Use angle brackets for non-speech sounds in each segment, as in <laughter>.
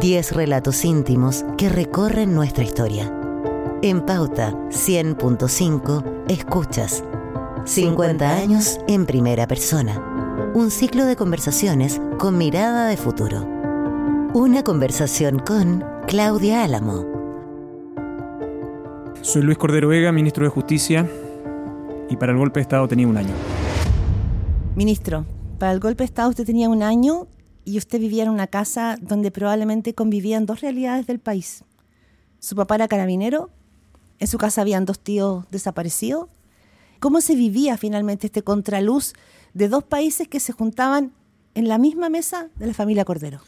10 relatos íntimos que recorren nuestra historia. En Pauta 100.5 escuchas 50 años en primera persona. Un ciclo de conversaciones con mirada de futuro. Una conversación con Claudia Álamo. Soy Luis Cordero Vega, ministro de Justicia, y para el golpe de Estado tenía un año. Ministro, para el golpe de Estado usted tenía un año y usted vivía en una casa donde probablemente convivían dos realidades del país. Su papá era carabinero, en su casa habían dos tíos desaparecidos. ¿Cómo se vivía finalmente este contraluz de dos países que se juntaban en la misma mesa de la familia Cordero?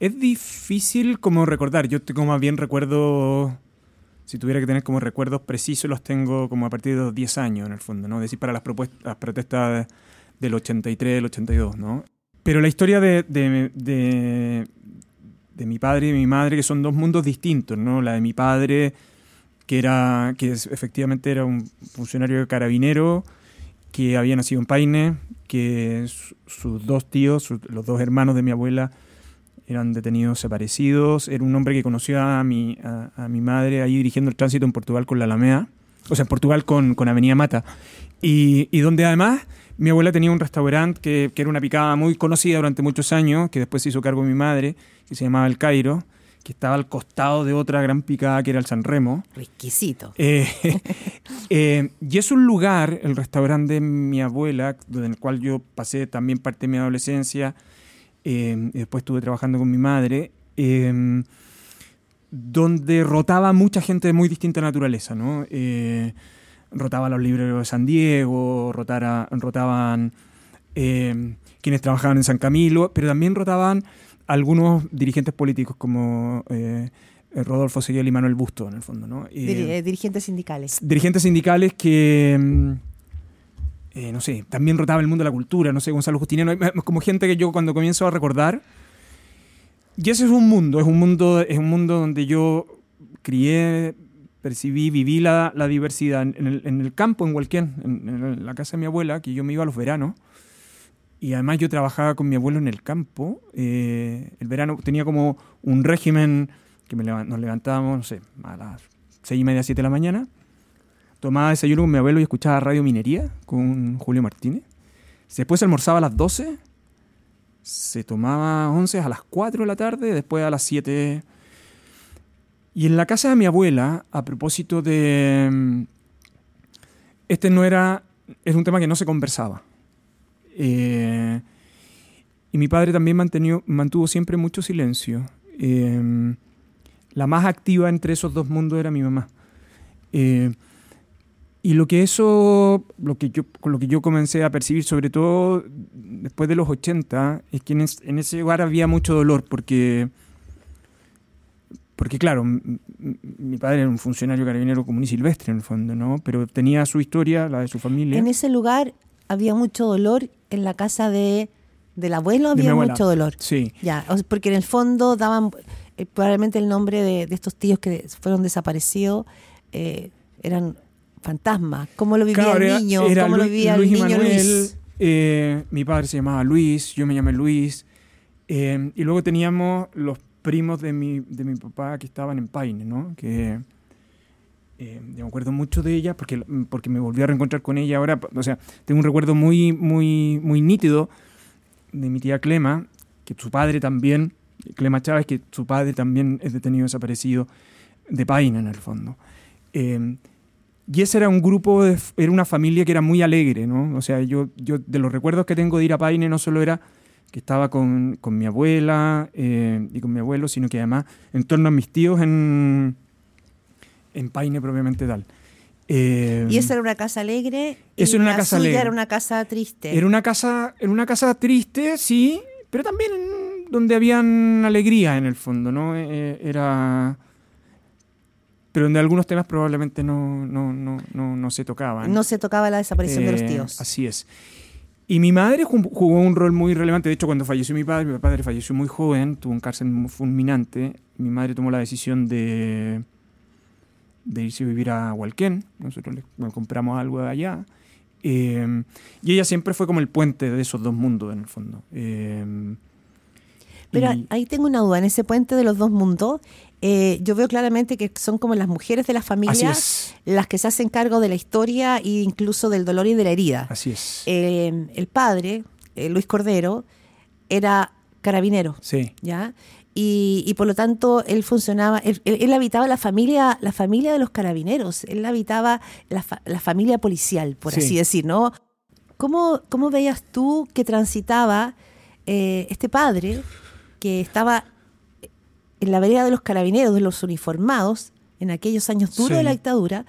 Es difícil como recordar. Yo tengo más bien recuerdo, si tuviera que tener como recuerdos precisos, los tengo como a partir de los 10 años en el fondo, ¿no? Es decir, para las, propuestas, las protestas del 83, del 82, ¿no? Pero la historia de, de, mi padre y de mi madre, que son dos mundos distintos, ¿no? La de mi padre, que era que efectivamente era un funcionario carabinero, que había nacido en Paine, que sus dos tíos, los dos hermanos de mi abuela, eran detenidos desaparecidos. Era un hombre que conoció a mi, a, mi madre ahí dirigiendo el tránsito en Portugal con la Alameda, o sea, en Portugal con, con Avenida Mata. Y, y donde además mi abuela tenía un restaurante que, era una picada muy conocida durante muchos años, que después se hizo cargo de mi madre, que se llamaba El Cairo, que estaba al costado de otra gran picada que era el San Remo. Exquisito. Eh, <laughs> eh, y es un lugar, el restaurante de mi abuela, en el cual yo pasé también parte de mi adolescencia, eh, y después estuve trabajando con mi madre, donde rotaba mucha gente de muy distinta naturaleza, ¿no? Rotaba los libreros de San Diego, rotara, rotaban eh, quienes trabajaban en San Camilo, pero también rotaban algunos dirigentes políticos como eh, Rodolfo Seguel y Manuel Busto, en el fondo. ¿no? Eh, dirigentes sindicales. Dirigentes sindicales que, mm, no sé, también rotaba el mundo de la cultura, no sé, Gonzalo Justiniano, como gente que yo cuando comienzo a recordar, y ese es un mundo, es un mundo, es un mundo donde yo crié, percibí, viví la, diversidad en el, campo, en cualquier, en, la casa de mi abuela, que yo me iba a los veranos. Y además yo trabajaba con mi abuelo en el campo. Eh, el verano tenía como un régimen que nos levantábamos, no sé, a las seis y media, siete de la mañana. Tomaba desayuno con mi abuelo y escuchaba Radio Minería con Julio Martínez. Después almorzaba a las 12. Se tomaba 11 a las 4 de la tarde. Después a las 7 y en la casa de mi abuela, a propósito de... Mm, este no era... Es un tema que no se conversaba. Eh, y mi padre también mantuvo siempre mucho silencio. Eh, la más activa entre esos dos mundos era mi mamá. Eh, y lo que eso, lo que yo, lo que yo comencé a percibir, sobre todo después de los 80, es que en ese lugar había mucho dolor, porque porque claro, mi padre era un funcionario carabinero común y silvestre en el fondo, ¿no? Pero tenía su historia, la de su familia. En ese lugar había mucho dolor, en la casa de, del abuelo había mucho dolor. Sí. Ya, porque en el fondo daban eh, probablemente el nombre de, estos tíos que fueron desaparecidos, eh, eran fantasmas. ¿Cómo lo vivía el niño? ¿Cómo lo vivía el niño Luis? Eh, mi padre se llamaba Luis, yo me llamé Luis. y luego teníamos los primos de mi, de mi papá que estaban en Paine, ¿no? Que eh, me acuerdo mucho de ella porque, porque me volví a reencontrar con ella ahora. O sea, tengo un recuerdo muy, muy, muy nítido de mi tía Clema, que su padre también, Clema Chávez, que su padre también es detenido desaparecido de Paine en el fondo. Eh, y ese era un grupo, era una familia que era muy alegre, ¿no? O sea, yo, yo de los recuerdos que tengo de ir a Paine no solo era que estaba con, con mi abuela eh, y con mi abuelo, sino que además en torno a mis tíos en, en Paine propiamente tal. Eh, ¿Y esa era una casa alegre? Eso era una casa alegre. era una casa triste. Era una casa, era una casa triste, sí, pero también donde habían alegría en el fondo, ¿no? Eh, era pero donde algunos temas probablemente no, no, no, no, no se tocaban. No se tocaba la desaparición de los tíos. Así es. Y mi madre jugó un rol muy relevante. De hecho, cuando falleció mi padre, mi padre falleció muy joven, tuvo un cárcel fulminante. Mi madre tomó la decisión de, de irse a vivir a Hualquén. Nosotros le compramos algo de allá. Eh, y ella siempre fue como el puente de esos dos mundos, en el fondo. Eh, Pero Y- ahí tengo una duda, en ese puente de los dos mundos, eh, yo veo claramente que son como las mujeres de la Así familia es. las que se hacen cargo de la historia e incluso del dolor y de la herida. Así es. Eh, el padre, eh, Luis Cordero, era carabinero, sí. ¿ya? Y, y por lo tanto él funcionaba, él, él- él habitaba la familia, la familia de los carabineros, él habitaba la, fa- la familia policial, por Sí. así decir, ¿no? ¿Cómo, cómo veías tú que transitaba eh, este padre que estaba en la vereda de los carabineros, de los uniformados, en aquellos años duros Sí. de la dictadura,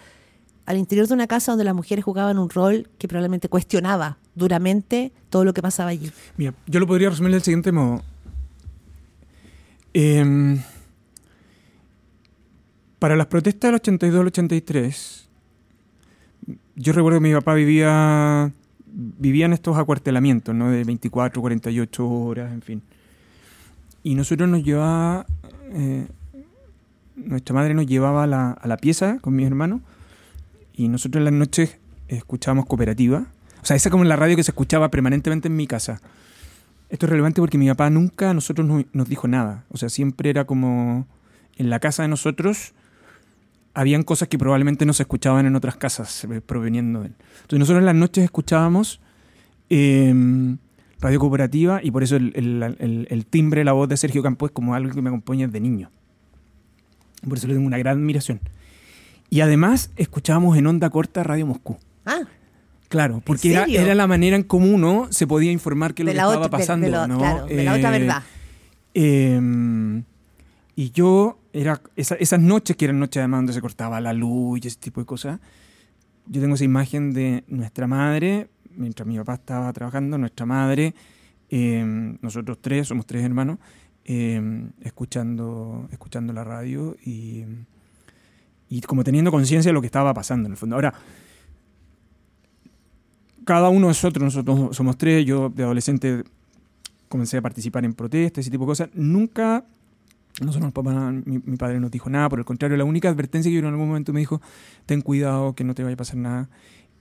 al interior de una casa donde las mujeres jugaban un rol que probablemente cuestionaba duramente todo lo que pasaba allí? Mira, yo lo podría resumir del siguiente modo. Em, para las protestas del 82 al 83, yo recuerdo que mi papá vivía, vivía en estos acuartelamientos, ¿no? De 24, 48 horas, en fin. Y nosotros nos llevaba, eh, nuestra madre nos llevaba a la, pieza con mis hermanos y nosotros en las noches escuchábamos cooperativa. O sea, esa como la radio que se escuchaba permanentemente en mi casa. Esto es relevante porque mi papá nunca a nosotros no- nos dijo nada. O sea, siempre era como en la casa de nosotros habían cosas que probablemente no se escuchaban en otras casas eh, proveniendo de él. Entonces nosotros en las noches escuchábamos eh, radio cooperativa y por eso el, el- el- el timbre, la voz de Sergio Campos es como algo que me acompaña desde niño. Por eso le tengo una gran admiración. Y además escuchábamos en onda corta Radio Moscú. Ah, Claro, porque era, era la manera en cómo uno se podía informar qué es lo que estaba otra, pasando. de lo- ¿no? claro, de la otra Eh, verdad. eh, y yo, era esa- esas noches, que eran noches además donde se cortaba la luz y ese tipo de cosas, yo tengo esa imagen de nuestra madre, mientras mi papá estaba trabajando, nuestra madre, eh, nosotros tres, somos tres hermanos, eh, escuchando, escuchando la radio y, y como teniendo conciencia de lo que estaba pasando en el fondo. Ahora, cada uno de nosotros, nosotros somos tres, yo de adolescente comencé a participar en protestas, ese tipo de cosas. Nunca, nosotros, papá, mi, mi padre nos dijo nada, por el contrario, la única advertencia que yo en algún momento me dijo, ten cuidado, que no te vaya a pasar nada.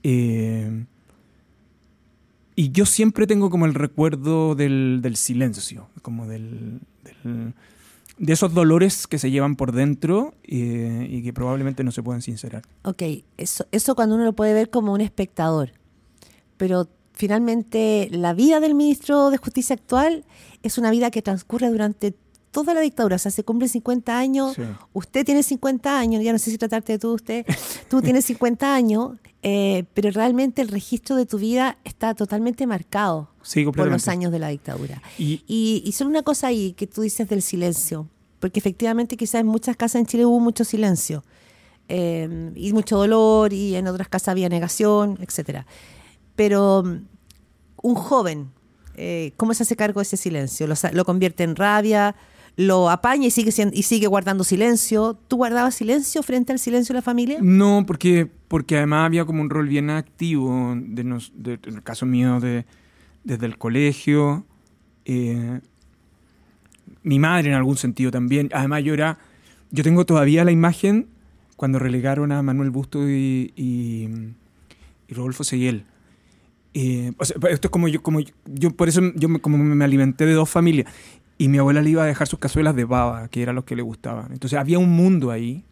Eh, y yo siempre tengo como el recuerdo del, del silencio, como del, de esos dolores que se llevan por dentro eh, y que probablemente no se pueden sincerar. Ok, eso, eso cuando uno lo puede ver como un espectador. Pero finalmente la vida del ministro de Justicia actual es una vida que transcurre durante toda la dictadura. O sea, se cumplen 50 años. Sí. Usted tiene 50 años, ya no sé si tratarte de tú, usted. Tú tienes <laughs> 50 años, eh, pero realmente el registro de tu vida está totalmente marcado Sí, por los años de la dictadura. Y, Y, y solo una cosa ahí que tú dices del silencio, porque efectivamente quizás en muchas casas en Chile hubo mucho silencio eh, y mucho dolor y en otras casas había negación, etcétera. Pero mm, un joven, eh, ¿cómo se hace cargo de ese silencio? ¿Lo, sa- lo convierte en rabia? ¿Lo apaña y sigue, y sigue guardando silencio? ¿Tú guardabas silencio frente al silencio de la familia? No, porque, porque además había como un rol bien activo, de nos- de- en el caso mío, de, desde el colegio. eh, mi madre en algún sentido también. Además yo era, yo tengo todavía la imagen cuando relegaron a Manuel Busto y, y, y Rodolfo Seguiel. Eh, o sea, esto es como yo, como yo, yo por eso yo me, como me alimenté de dos familias. Y mi abuela le iba a dejar sus cazuelas de baba, que era lo que le gustaban. Entonces había un mundo ahí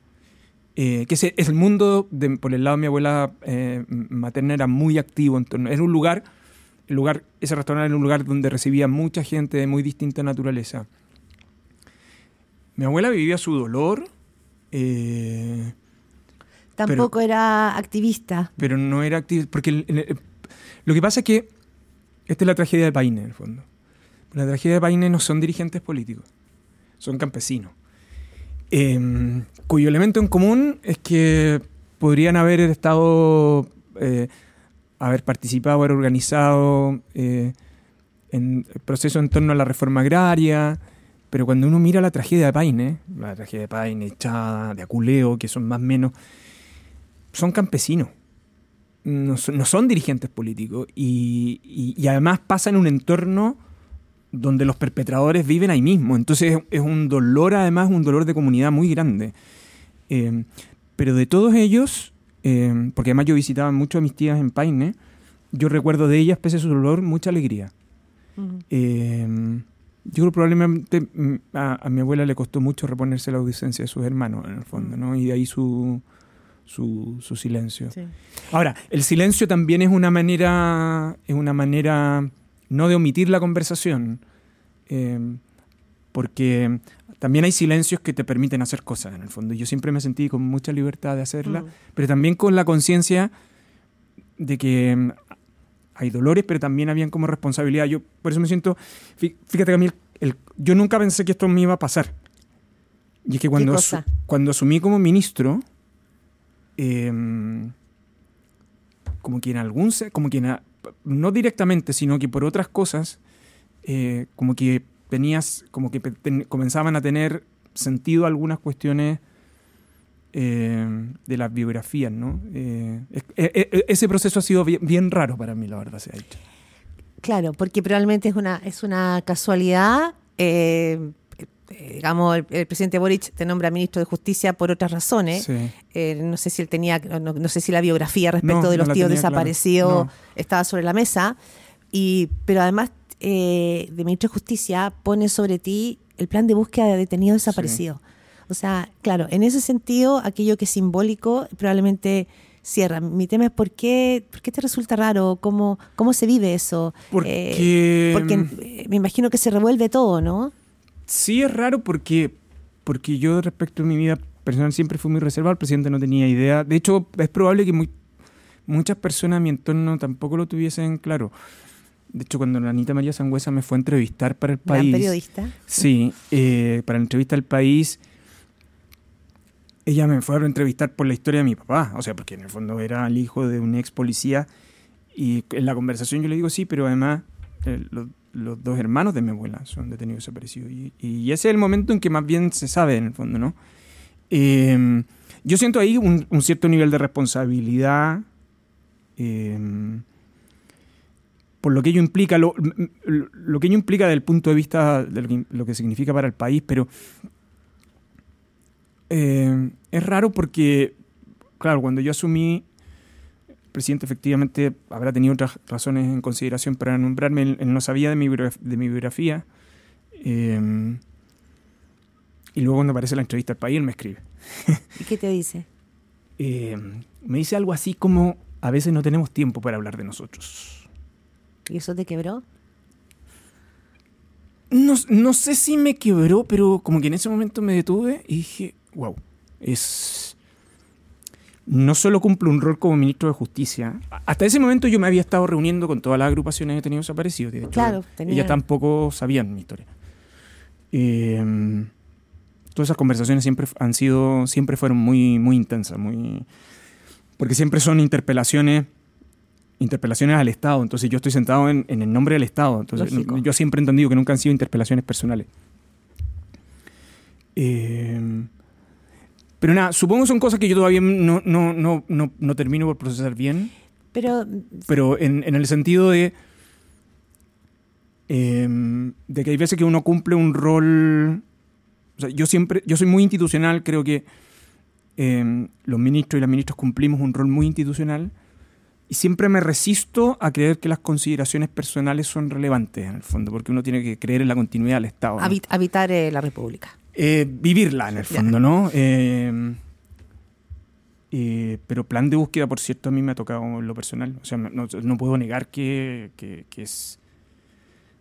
eh, que es, es el mundo, de- por el lado de mi abuela eh, materna, era muy activo. En torno- era un lugar, el lugar, ese restaurante era un lugar donde recibía mucha gente de muy distinta naturaleza. Mi abuela vivía su dolor, eh, Tampoco era activista. pero no era activo. Porque el- el- el- lo que pasa es que esta es la tragedia de Paine, en el fondo. La tragedia de Paine no son dirigentes políticos, son campesinos. eh, cuyo elemento en común es que podrían haber estado, eh, haber participado, haber organizado eh, en procesos en torno a la reforma agraria, pero cuando uno mira la tragedia de Paine, la tragedia de Paine, Echada, de Aculeo, que son más o menos, son campesinos. No son, dirigentes políticos y, y- además pasan en un entorno donde los perpetradores viven ahí mismo. Entonces es, un dolor, además, un dolor de comunidad muy grande. Eh, pero de todos ellos, eh, porque además yo visitaba mucho a mis tías en Paine, yo recuerdo de ellas, pese a su dolor, mucha alegría. Eh, Yo creo que probablemente mm, a, a mi abuela le costó mucho reponerse la ausencia de sus hermanos, en el fondo, ¿no? Y de ahí su, su, su silencio. Sí. Ahora, el silencio también es una manera, es una manera no de omitir la conversación, eh, porque también hay silencios que te permiten hacer cosas, en el fondo. Yo siempre me sentí con mucha libertad de hacerla, Mm. pero también con la conciencia de que mm, hay dolores, pero también habían como responsabilidad. Yo por eso me siento, fí- fíjate que a mí, el- el- yo nunca pensé que esto me iba a pasar. Y es que cuando, asu- cuando asumí como ministro, em, como que en algún, como que en a- no directamente, sino que por otras cosas, eh, como que tenías, como que comenzaban a tener sentido algunas cuestiones eh, de las biografías, ¿no? Eh, e- e- ese proceso ha sido bien, bien raro para mí, la verdad, se ha dicho. Claro, porque probablemente es una, es una casualidad. Digamos, el, el presidente Boric te nombra ministro de Justicia por otras razones. Sí. Eh, no sé si él tenía, no, no sé si la biografía respecto No, de los no tíos desaparecidos estaba sobre la mesa. Y, pero además, eh, de ministro de Justicia pone sobre ti el plan de búsqueda de detenidos desaparecidos. O sea, claro, en ese sentido, aquello que es simbólico probablemente cierra. Mi tema es por qué, por qué te resulta raro, cómo, cómo se vive eso. Porque- Eh, porque eh, me imagino que se revuelve todo, ¿no? Sí es raro porque, porque yo respecto a mi vida personal siempre fui muy reservado, el presidente no tenía idea. De hecho, es probable que muy- muchas personas en mi entorno tampoco lo tuviesen claro. De hecho, cuando la Anita María Sangüesa me fue a entrevistar para el Gran país. periodista. Sí, eh, para la entrevista al país, ella me fue a entrevistar por la historia de mi papá, o sea, porque en el fondo era el hijo de un ex policía, y en la conversación yo le digo sí, pero además eh, los dos hermanos de mi abuela son detenidos desaparecidos, y, y ese es el momento en que más bien se sabe en el fondo, ¿no? Eh, yo siento ahí un, un cierto nivel de responsabilidad. eh, por lo que ello implica, lo, lo- que ello implica desde el punto de vista de lo que, significa para el país, pero eh, es raro porque, claro, cuando yo asumí, presidente efectivamente habrá tenido otras razones en consideración para nombrarme, él, él no sabía de mi, de mi biografía, eh, y luego cuando aparece la entrevista al país, él me escribe. <laughs> ¿Y qué te dice? Eh, me dice algo así como, a veces no tenemos tiempo para hablar de nosotros. ¿Y eso te quebró? No, no sé si me quebró, pero como que en ese momento me detuve y dije, wow, es... No solo cumple un rol como ministro de Justicia. Hasta ese momento yo me había estado reuniendo con todas las agrupaciones de detenidos desaparecidos. De hecho, Claro, tenía- ellas tampoco sabían mi historia. Eh, todas esas conversaciones siempre han sido, siempre fueron muy, muy intensas, muy... Porque siempre son interpelaciones interpelaciones al Estado. Entonces yo estoy sentado en, en el nombre del Estado. Entonces Lógico. yo siempre he entendido que nunca han sido interpelaciones personales. Eh, pero nada, supongo que son cosas que yo todavía no, no, no, no, no termino por procesar bien. Pero Pero en, en el sentido de. eh, de que hay veces que uno cumple un rol. O sea, yo siempre. Yo soy muy institucional, creo que eh, los ministros y las ministras cumplimos un rol muy institucional. Y siempre me resisto a creer que las consideraciones personales son relevantes, en el fondo, porque uno tiene que creer en la continuidad del Estado. ¿no? habit- habitar eh, la República. Eh, vivirla en el fondo, ¿no? Eh, eh, pero plan de búsqueda, por cierto, a mí me ha tocado en lo personal. O sea, no, no puedo negar que, que- que es...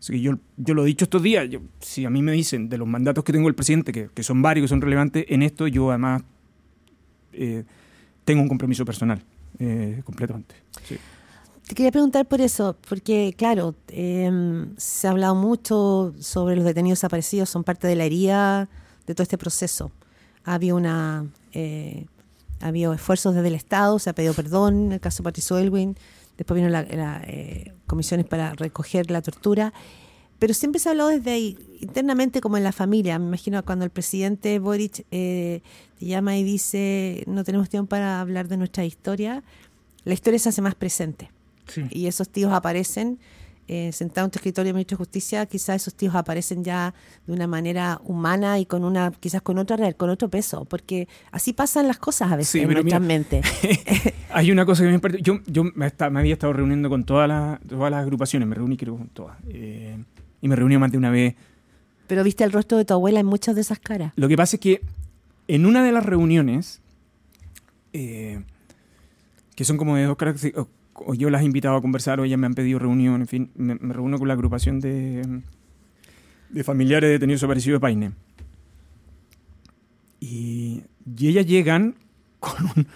que yo, yo lo he dicho estos días. yo- si a mí me dicen de los mandatos que tengo el presidente, que, que son varios, que son relevantes, en esto yo además eh, tengo un compromiso personal, eh, completamente. Sí. Te quería preguntar por eso, porque claro, eh, se ha hablado mucho sobre los detenidos desaparecidos, son parte de la herida de todo este proceso. Ha habido una, eh, ha habido esfuerzos desde el Estado, se ha pedido perdón en el caso de Patricio Elwin, después vino la, la, eh, comisiones para recoger la tortura, pero siempre se ha hablado desde ahí, internamente como en la familia. Me imagino cuando el presidente Boric eh, te llama y dice no tenemos tiempo para hablar de nuestra historia, la historia se hace más presente y esos tíos aparecen eh, sentados en tu escritorio de ministro de Justicia, quizás esos tíos aparecen ya de una manera humana y con una, quizás con otra real, con otro peso, porque así pasan las cosas a veces Sí, en nuestras mentes. Hay una cosa que me parte- Yo, yo me, está- me había estado reuniendo con todas las, todas las agrupaciones, me reuní creo con todas. eh, y me reuní más de una vez Pero viste el rostro de tu abuela en muchas de esas caras. Lo que pasa es que en una de las reuniones, eh, que son como de dos caras, o, yo las he invitado a conversar o ellas me han pedido reunión, en fin, me, reúno con la agrupación de, de familiares de detenidos desaparecidos de Paine. Y, y ellas llegan con un,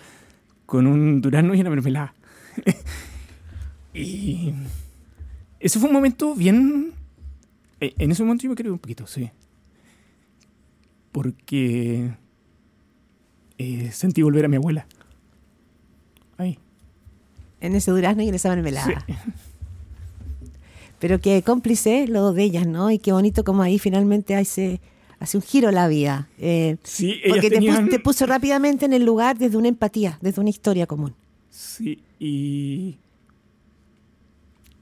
con un durazno y una mermelada. <laughs> y ese fue un momento bien... eh, En ese momento yo me quedé un poquito, sí. Porque eh, sentí volver a mi abuela. En ese durazno y en esa mermelada. Sí. <laughs> Pero qué cómplice lo de ellas, ¿no? Y qué bonito como ahí finalmente hace, hace un giro la vida. Eh, Sí, porque te, tenían- pus- te puso rápidamente en el lugar desde una empatía, desde una historia común. Sí, y.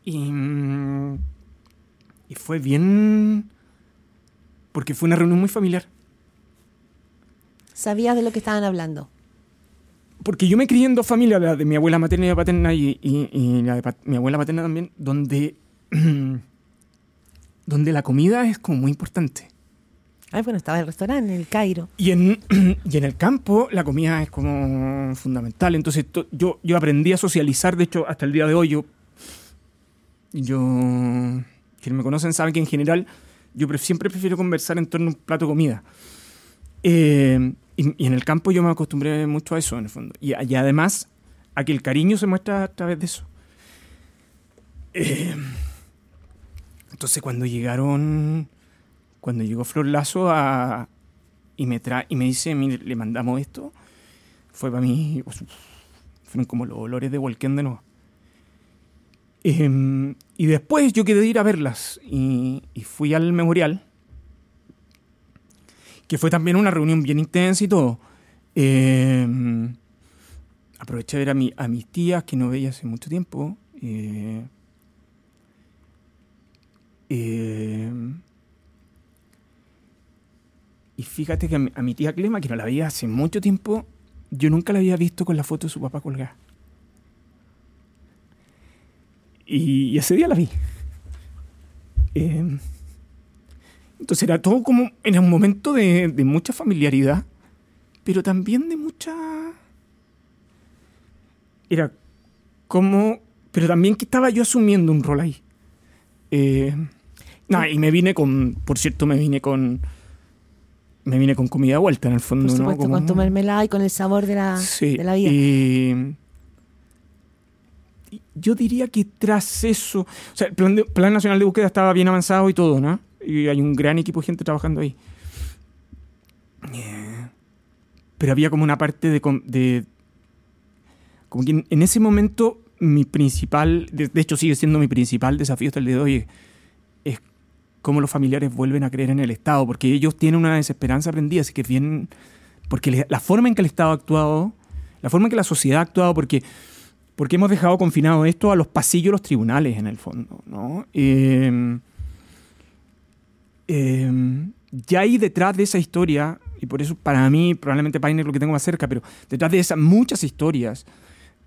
Y. mm, Y fue bien. Porque fue una reunión muy familiar. Sabías de lo que estaban hablando. Porque yo me crié en dos familias, la de mi abuela materna y paterna y, y- y la de mi abuela paterna también, donde. <clears throat> donde la comida es como muy importante. Ay, bueno, estaba el restaurante, en el Cairo. Y en, <clears throat> y en el campo la comida es como fundamental. Entonces to- yo, yo aprendí a socializar, de hecho, hasta el día de hoy yo... Yo... Quienes me conocen saben que en general yo pre- siempre prefiero conversar en torno a un plato de comida. Eh, y, y en el campo yo me acostumbré mucho a eso, en el fondo. Y, y además a que el cariño se muestra a través de eso. Eh, entonces cuando llegaron cuando llegó Flor Lazo a, y, me tra y me dice, "Mire, le mandamos esto, fue para mí, uf, fueron como los olores de Volquén de nuevo. Em, y después yo quedé de ir a verlas y, y fui al memorial, que fue también una reunión bien intensa y todo. Em, aproveché a ver a, mi, a mis tías que no veía hace mucho tiempo. eh, em, y fíjate que a mi, tía Clema, que no la veía hace mucho tiempo, yo nunca la había visto con la foto de su papá colgada. Y, y ese día la vi. Eh, entonces era todo como, era un momento de, de mucha familiaridad, pero también de mucha... Era como... Pero también que estaba yo asumiendo un rol ahí. Eh, y me vine con, por cierto, me vine con... Me vine con comida vuelta, en el fondo, Por ¿no? supuesto, Como- con tu mermelada y con el sabor de la, Sí, de la vida. y yo diría que tras eso, o sea, el plan, de- plan nacional de búsqueda estaba bien avanzado y todo, ¿no? Y hay un gran equipo de gente trabajando ahí. Pero había como una parte de, de- como que en, en ese momento mi principal, de, de hecho sigue siendo mi principal desafío hasta el día de hoy, es cómo los familiares vuelven a creer en el Estado, porque ellos tienen una desesperanza aprendida, así que es bien porque le- la forma en que el Estado ha actuado, la forma en que la sociedad ha actuado, porque, porque hemos dejado confinado esto a los pasillos los tribunales, en el fondo, ¿no? Eh, eh, ya hay detrás de esa historia, y por eso para mí, probablemente Paine es lo que tengo más cerca, pero detrás de esas muchas historias,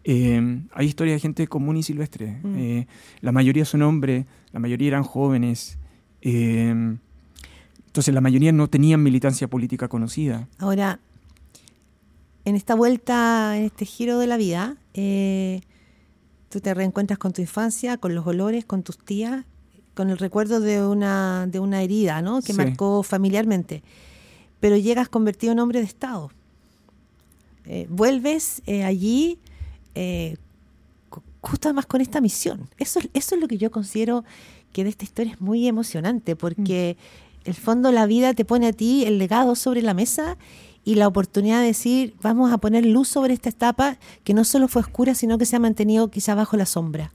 eh, hay historias de gente común y silvestre. Mm. Eh, la mayoría son hombres, la mayoría eran jóvenes. eh, entonces la mayoría no tenían militancia política conocida. Ahora, en esta vuelta, en este giro de la vida, eh, tú te reencuentras con tu infancia, con los olores, con tus tías, con el recuerdo de una, de una herida, ¿no? Que Sí. marcó familiarmente. Pero llegas convertido en hombre de Estado. Eh, vuelves eh, allí, eh, justo además con esta misión. Eso, es- eso es lo que yo considero que de esta historia es muy emocionante, porque el fondo la vida te pone a ti el legado sobre la mesa y la oportunidad de decir, vamos a poner luz sobre esta etapa que no solo fue oscura, sino que se ha mantenido quizá bajo la sombra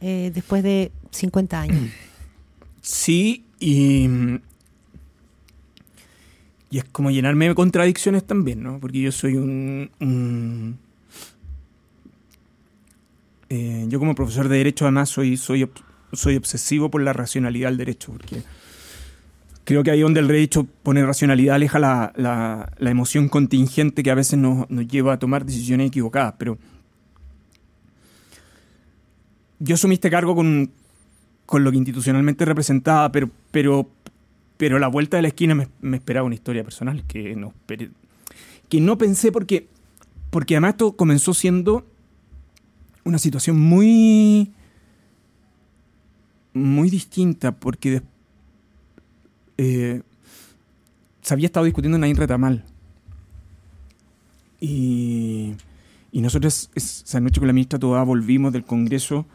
eh, después de 50 años. <clears throat> Sí, y, y es como llenarme de contradicciones también, ¿no? Porque yo soy un... eh, yo como profesor de Derecho además soy, soy, soy obsesivo por la racionalidad del derecho, porque creo que ahí donde el derecho pone racionalidad aleja la, la- la emoción contingente que a veces nos, nos lleva a tomar decisiones equivocadas, pero yo asumí este cargo con, con lo que institucionalmente representaba, pero, pero pero la vuelta de la esquina me, esperaba una historia personal que no, que no pensé porque, porque además esto comenzó siendo una situación muy muy distinta porque des- eh, se había estado discutiendo en Nain Retamal y, y nosotros es- esa noche con la ministra Toda volvimos del Congreso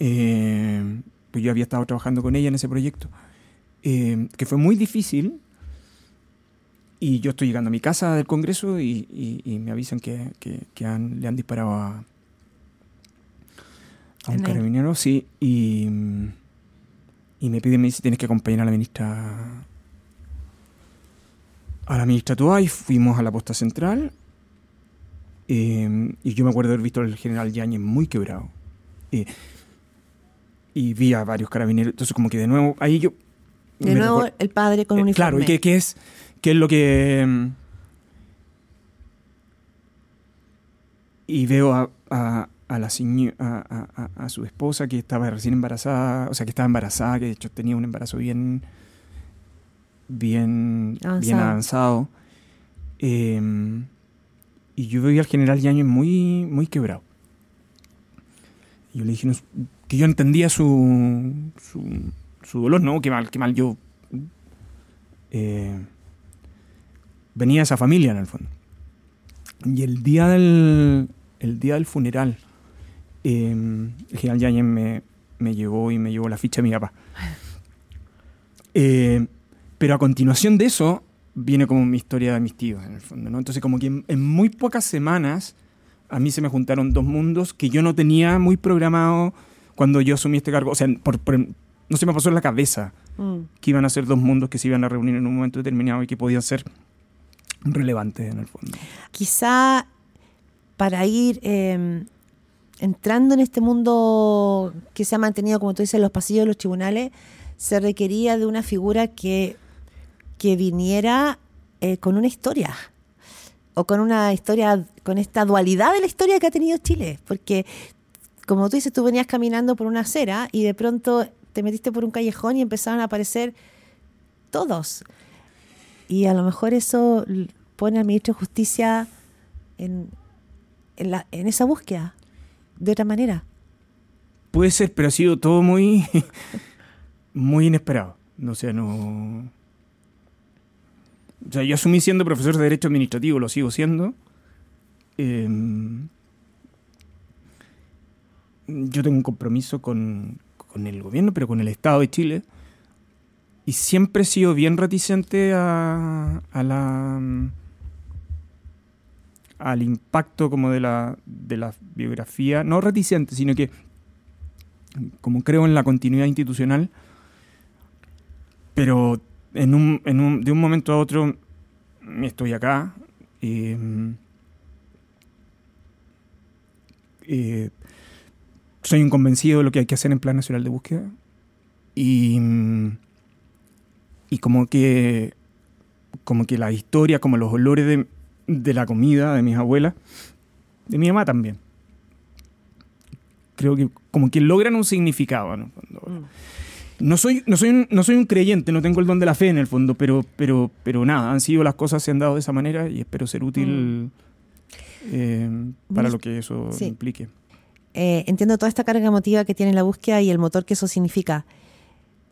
eh, pues yo había estado trabajando con ella en ese proyecto eh, que fue muy difícil. Y yo estoy llegando a mi casa del Congreso y, y- y me avisan que, que- que han- le han disparado a, a un carabinero, sí, y, y me piden, me dice, tienes que acompañar a la ministra a la ministra Toa y fuimos a la posta central eh, y yo me acuerdo de haber visto al general Yáñez muy quebrado. Eh, y vi a varios carabineros, entonces como que de nuevo, ahí yo... De nuevo, el padre con eh, uniforme. Claro, y qué, qué es, qué es lo que... mm, Y veo a, a- a la seño- a, a- su esposa que estaba recién embarazada, o sea, que estaba embarazada, que de hecho tenía un embarazo bien, bien bien Avanzado. avanzado. Eh, y yo veía al general Yañez muy, muy quebrado. Y yo le dije no, que yo entendía su, su, su dolor, ¿no? Qué mal, qué mal yo eh, venía esa familia en el fondo. Y el día del, el día del funeral, eh, el general Yañez me, me llevó y me llevó la ficha de mi papá. Eh, pero a continuación de eso viene como mi historia de mis tíos, en el fondo, ¿no? Entonces como que en, en muy pocas semanas a mí se me juntaron dos mundos que yo no tenía muy programado cuando yo asumí este cargo. O sea, por- por- no se me pasó en la cabeza Mm. que iban a ser dos mundos que se iban a reunir en un momento determinado y que podían ser relevantes en el fondo. Quizá para ir eh, entrando en este mundo que se ha mantenido, como tú dices, en los pasillos de los tribunales, se requería de una figura que, que viniera eh, con una historia. O con una historia, con esta dualidad de la historia que ha tenido Chile. Porque, como tú dices, tú venías caminando por una acera y de pronto te metiste por un callejón y empezaron a aparecer todos. Y a lo mejor eso pone al ministro de Justicia en, en, la- en esa búsqueda, de otra manera. Puede ser, pero ha sido todo muy, <laughs> muy inesperado. O sea, no... O sea, yo asumí siendo profesor de Derecho Administrativo, lo sigo siendo. Eh, yo tengo un compromiso con, con el gobierno, pero con el Estado de Chile. Y siempre he sido bien reticente a, la al impacto como de la, de la biografía, no reticente, sino que como creo en la continuidad institucional, pero en un, en un- de un momento a otro estoy acá. eh, eh, soy un convencido de lo que hay que hacer en Plan Nacional de Búsqueda. Y, mm, y como que como que la historia, como los olores de, de la comida de mis abuelas, de mi mamá también. Creo que como que logran un significado. ¿no? No soy, no, soy un, no soy un creyente, no tengo el don de la fe en el fondo, pero, pero, pero nada, han sido las cosas, se han dado de esa manera y espero ser útil eh, para lo que eso Sí. implique. Eh, entiendo toda esta carga emotiva que tiene la búsqueda y el motor que eso significa.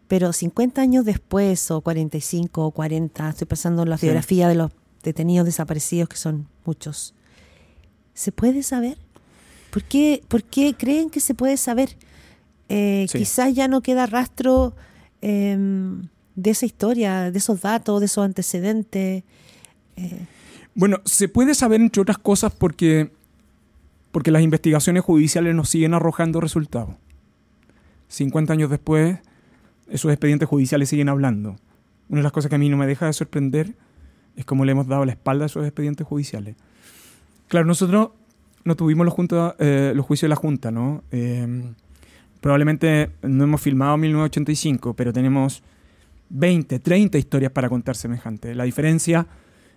Pero 50 años después, o 45 o 40, estoy pensando en la Sí. biografía de los detenidos desaparecidos, que son muchos. ¿Se puede saber? ¿Por qué, por qué creen que se puede saber? Eh, Sí. Quizás ya no queda rastro em, de esa historia, de esos datos, de esos antecedentes. Eh, Bueno, se puede saber entre otras cosas porque, porque las investigaciones judiciales nos siguen arrojando resultados. 50 años después, esos expedientes judiciales siguen hablando. Una de las cosas que a mí no me deja de sorprender es cómo le hemos dado la espalda a esos expedientes judiciales. Claro, nosotros no tuvimos los, junta- eh, juicios de la Junta, ¿no? Eh, probablemente no hemos filmado 1985, pero tenemos 20, 30 historias para contar semejante. La diferencia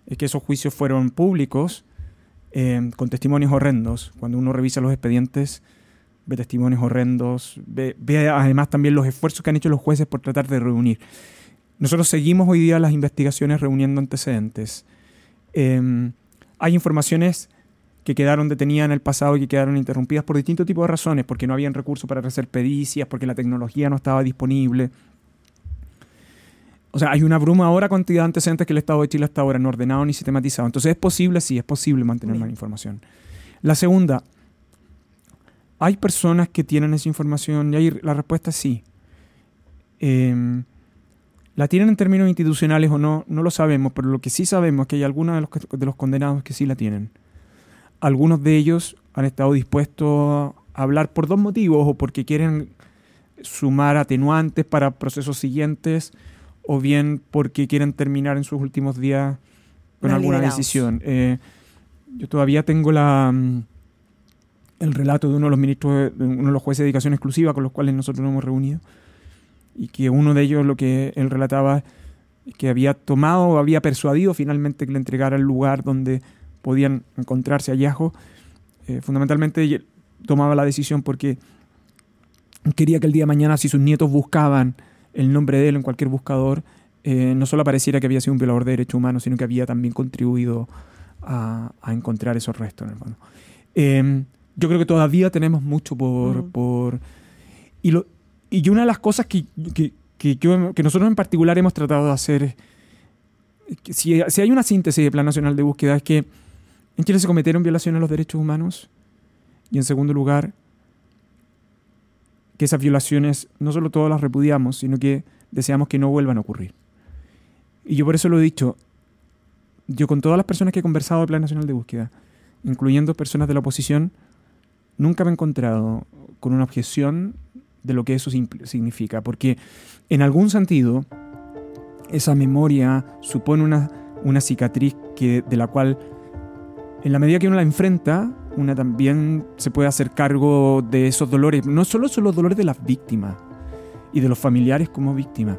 es que esos juicios fueron públicos, eh, con testimonios horrendos. Cuando uno revisa los expedientes, ve testimonios horrendos, ve, ve además también los esfuerzos que han hecho los jueces por tratar de reunir. Nosotros seguimos hoy día las investigaciones reuniendo antecedentes. Em, hay informaciones que quedaron detenidas en el pasado y que quedaron interrumpidas por distintos tipos de razones, porque no habían recursos para hacer pericias, porque la tecnología no estaba disponible. O sea, hay una abrumadora cantidad de antecedentes que el Estado de Chile hasta ahora no ordenado ni sistematizado. Entonces es posible, sí, es posible mantener más información. La segunda, ¿hay personas que tienen esa información? Y ahí la respuesta es sí. Em, ¿La tienen en términos institucionales o no? No lo sabemos, pero lo que sí sabemos es que hay algunos de los, de los condenados que sí la tienen. Algunos de ellos han estado dispuestos a hablar por dos motivos, o porque quieren sumar atenuantes para procesos siguientes, o bien porque quieren terminar en sus últimos días con alguna decisión. Eh, yo todavía tengo la mm, el relato de uno de los ministros, de uno de los jueces de dedicación exclusiva con los cuales nosotros nos hemos reunido, y que uno de ellos lo que él relataba es que había tomado o había persuadido finalmente que le entregara el lugar donde podían encontrarse hallazgos. Eh, fundamentalmente tomaba la decisión porque quería que el día de mañana, si sus nietos buscaban el nombre de él en cualquier buscador, eh, no solo apareciera que había sido un violador de derechos humanos, sino que había también contribuido a, encontrar esos restos. Eh, yo creo que todavía tenemos mucho por... por y, lo, y una de las cosas que, que, que, nosotros en particular hemos tratado de hacer, si, si hay una síntesis del Plan Nacional de Búsqueda, es que en Chile se cometieron violaciones a los derechos humanos y en segundo lugar, que esas violaciones no solo todas las repudiamos, sino que deseamos que no vuelvan a ocurrir. Y yo por eso lo he dicho, yo con todas las personas que he conversado del Plan Nacional de Búsqueda, incluyendo personas de la oposición, nunca me he encontrado con una objeción de lo que eso significa, porque en algún sentido esa memoria supone una, una cicatriz que, de la cual en la medida que uno la enfrenta, una también se puede hacer cargo de esos dolores. No solo son los dolores de las víctimas y de los familiares como víctimas,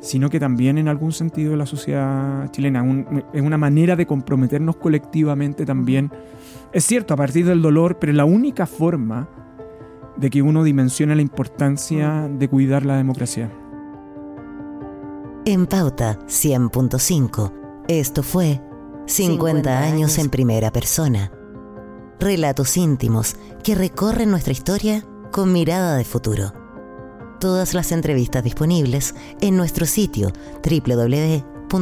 sino que también en algún sentido de la sociedad chilena. es una manera de comprometernos colectivamente también. Es cierto, a partir del dolor, pero la única forma de que uno dimensione la importancia de cuidar la democracia. En Pauta 100.5, esto fue 50 años en primera persona. Relatos íntimos que recorren nuestra historia con mirada de futuro. Todas las entrevistas disponibles en nuestro sitio www.pauta.cl.